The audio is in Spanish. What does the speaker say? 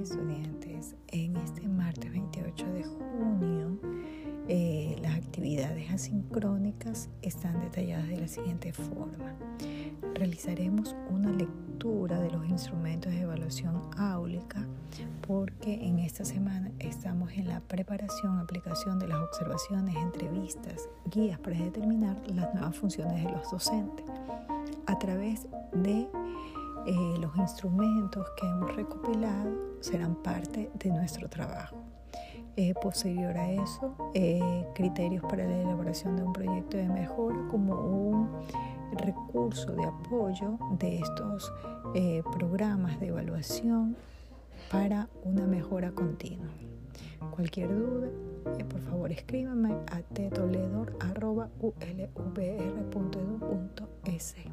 estudiantes, en este martes 28 de junio, eh, las actividades asincrónicas están detalladas de la siguiente forma. Realizaremos una lectura de los instrumentos de evaluación áulica porque en esta semana estamos en la preparación, aplicación de las observaciones, entrevistas, guías para determinar las nuevas funciones de los docentes a través de eh, instrumentos que hemos recopilado serán parte de nuestro trabajo. Eh, posterior a eso, eh, criterios para la elaboración de un proyecto de mejora como un recurso de apoyo de estos programas de evaluación para una mejora continua. Cualquier duda, por favor escríbame a tetoledor.ulvr.edu.es.